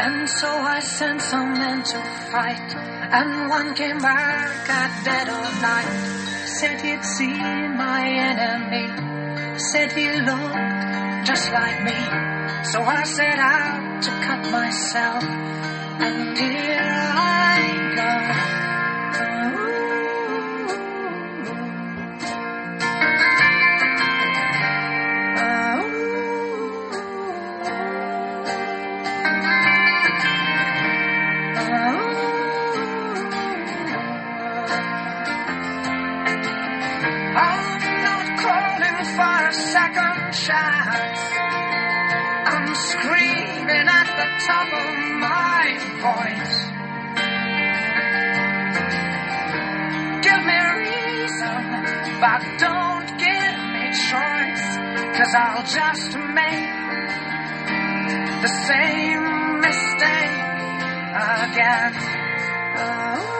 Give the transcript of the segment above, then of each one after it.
And so I sent some men to fight, and one came back at dead of night. Said he'd seen my enemy, said he looked just like me. So I set out to cut myself, and here for a second chance. I'm screaming at the top of my voice. Give me reason, but don't give me choice. Cause I'll just make the same mistake again. Oh.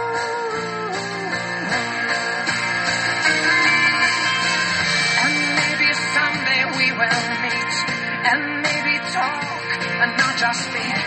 just be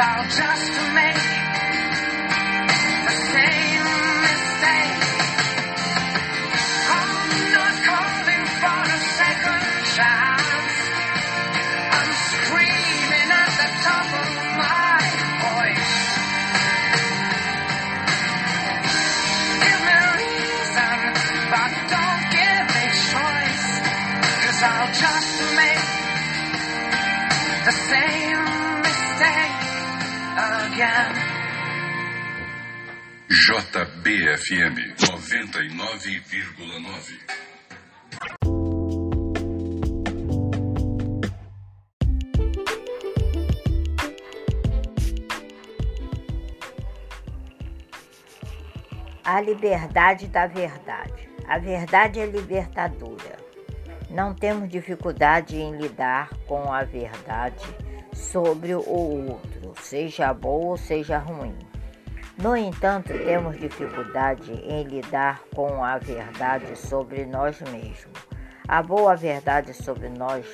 I'll just to make again. JBFM 99,9. A liberdade da verdade. A verdade é libertadora. Não temos dificuldade em lidar com a verdade sobre o outro, seja boa ou seja ruim. No entanto, temos dificuldade em lidar com a verdade sobre nós mesmos. A boa verdade sobre nós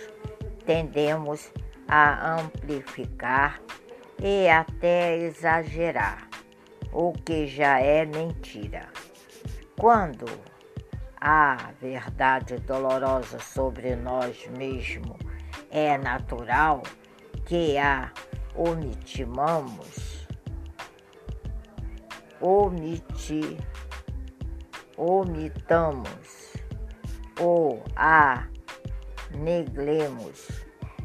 tendemos a amplificar e até exagerar, o que já é mentira. Quando a verdade dolorosa sobre nós mesmos é natural que a omitimamos, omiti, omitamos ou a neglemos,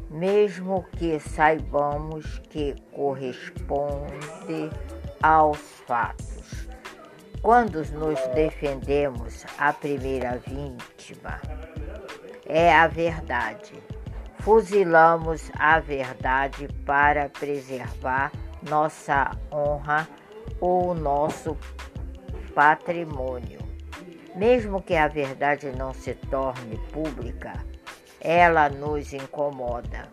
mesmo que saibamos que corresponde aos fatos. Quando nos defendemos, a primeira vítima é a verdade. Fuzilamos a verdade para preservar nossa honra ou nosso patrimônio. Mesmo que a verdade não se torne pública, ela nos incomoda,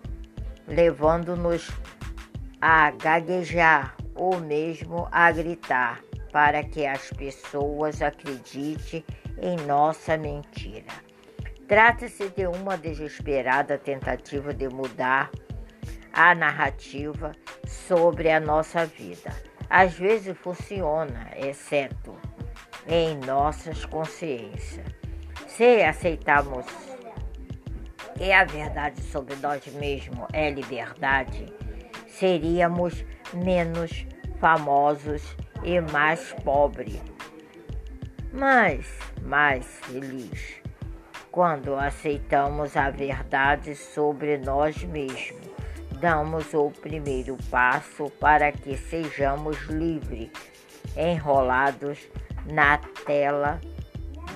levando-nos a gaguejar ou mesmo a gritar para que as pessoas acreditem em nossa mentira. Trata-se de uma desesperada tentativa de mudar a narrativa sobre a nossa vida. Às vezes funciona, exceto em nossas consciências. Se aceitarmos que a verdade sobre nós mesmos é liberdade, seríamos menos famosos e mais pobres, mas mais felizes. Quando aceitamos a verdade sobre nós mesmos, damos o primeiro passo para que sejamos livres, enrolados na tela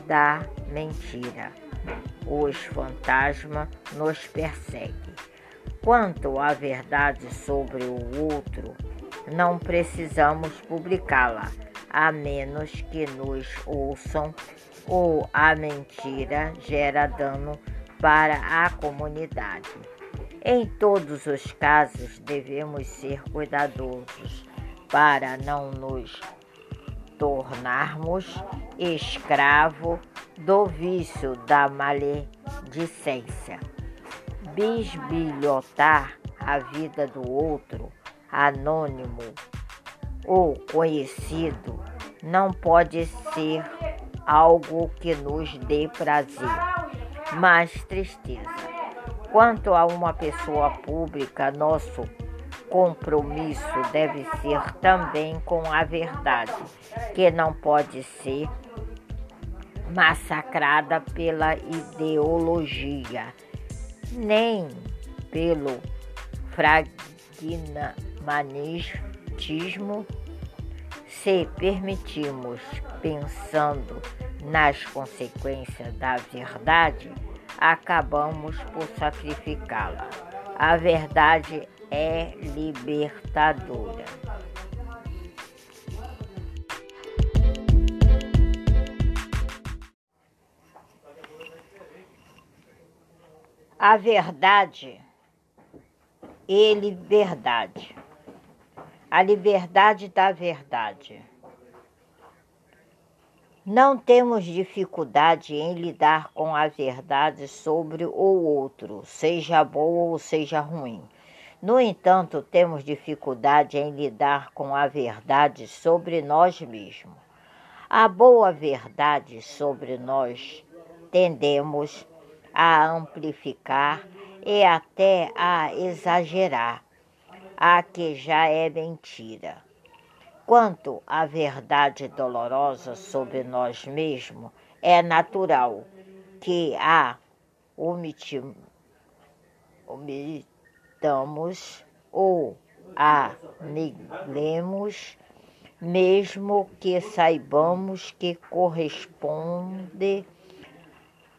da mentira. Os fantasmas nos perseguem. Quanto à verdade sobre o outro, não precisamos publicá-la, a menos que nos ouçam ou a mentira gera dano para a comunidade. Em todos os casos, devemos ser cuidadosos para não nos tornarmos escravo do vício da maledicência. Bisbilhotar a vida do outro, anônimo ou conhecido, não pode ser algo que nos dê prazer, mas tristeza. Quanto a uma pessoa pública, nosso compromisso deve ser também com a verdade, que não pode ser massacrada pela ideologia, nem pelo fragmanismo. Se permitimos pensando nas consequências da verdade, acabamos por sacrificá-la. A verdade é libertadora. A verdade e liberdade. A liberdade da verdade. Não temos dificuldade em lidar com a verdade sobre o outro, seja boa ou seja ruim. No entanto, temos dificuldade em lidar com a verdade sobre nós mesmos. A boa verdade sobre nós tendemos a amplificar e até a exagerar, a que já é mentira. Quanto à verdade dolorosa sobre nós mesmos, é natural que a omitamos ou a neglemos, mesmo que saibamos que corresponde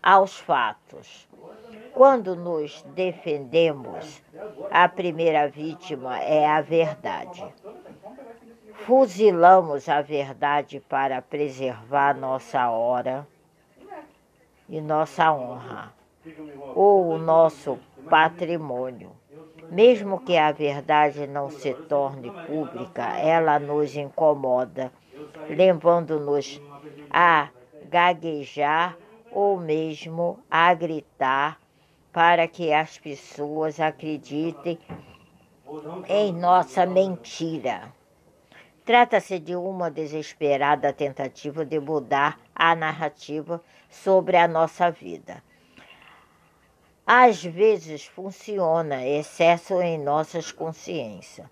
aos fatos. Quando nos defendemos, a primeira vítima é a verdade. Fuzilamos a verdade para preservar nossa hora e nossa honra, ou o nosso patrimônio. Mesmo que a verdade não se torne pública, ela nos incomoda, levando-nos a gaguejar ou mesmo a gritar para que as pessoas acreditem em nossa mentira. Trata-se de uma desesperada tentativa de mudar a narrativa sobre a nossa vida. Às vezes funciona excesso em nossas consciências.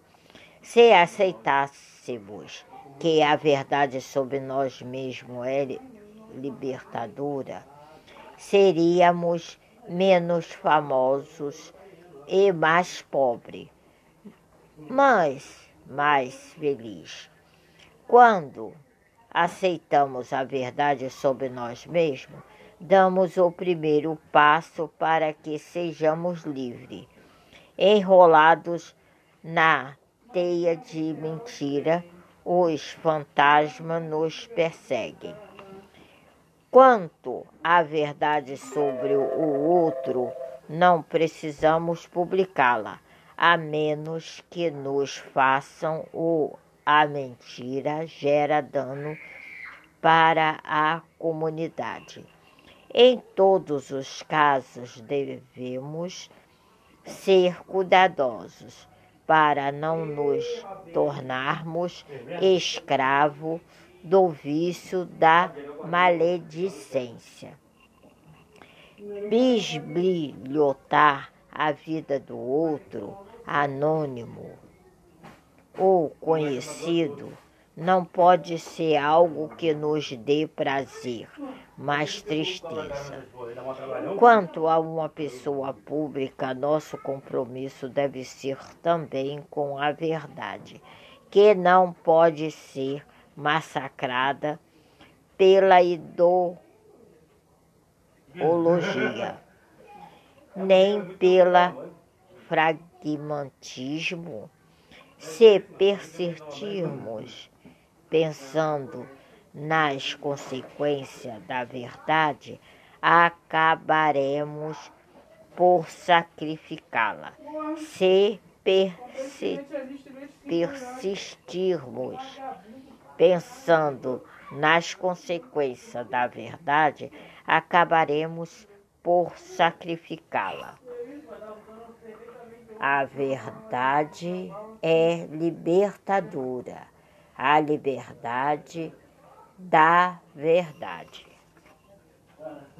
Se aceitássemos que a verdade sobre nós mesmos é libertadora, seríamos menos famosos e mais pobres, mas mais felizes. Quando aceitamos a verdade sobre nós mesmos, damos o primeiro passo para que sejamos livres. Enrolados na teia de mentira, os fantasmas nos perseguem. Quanto à verdade sobre o outro, não precisamos publicá-la, a menos que nos façam o a mentira gera dano para a comunidade. Em todos os casos, devemos ser cuidadosos para não nos tornarmos escravo do vício da maledicência. Bisbilhotar a vida do outro, anônimo ou conhecido, não pode ser algo que nos dê prazer, mas tristeza. Quanto a uma pessoa pública, nosso compromisso deve ser também com a verdade, que não pode ser massacrada pela nem pela pragmatismo. Se persistirmos pensando nas consequências da verdade, acabaremos por sacrificá-la. Se persistirmos pensando nas consequências da verdade, acabaremos por sacrificá-la. A verdade é libertadora a liberdade da verdade.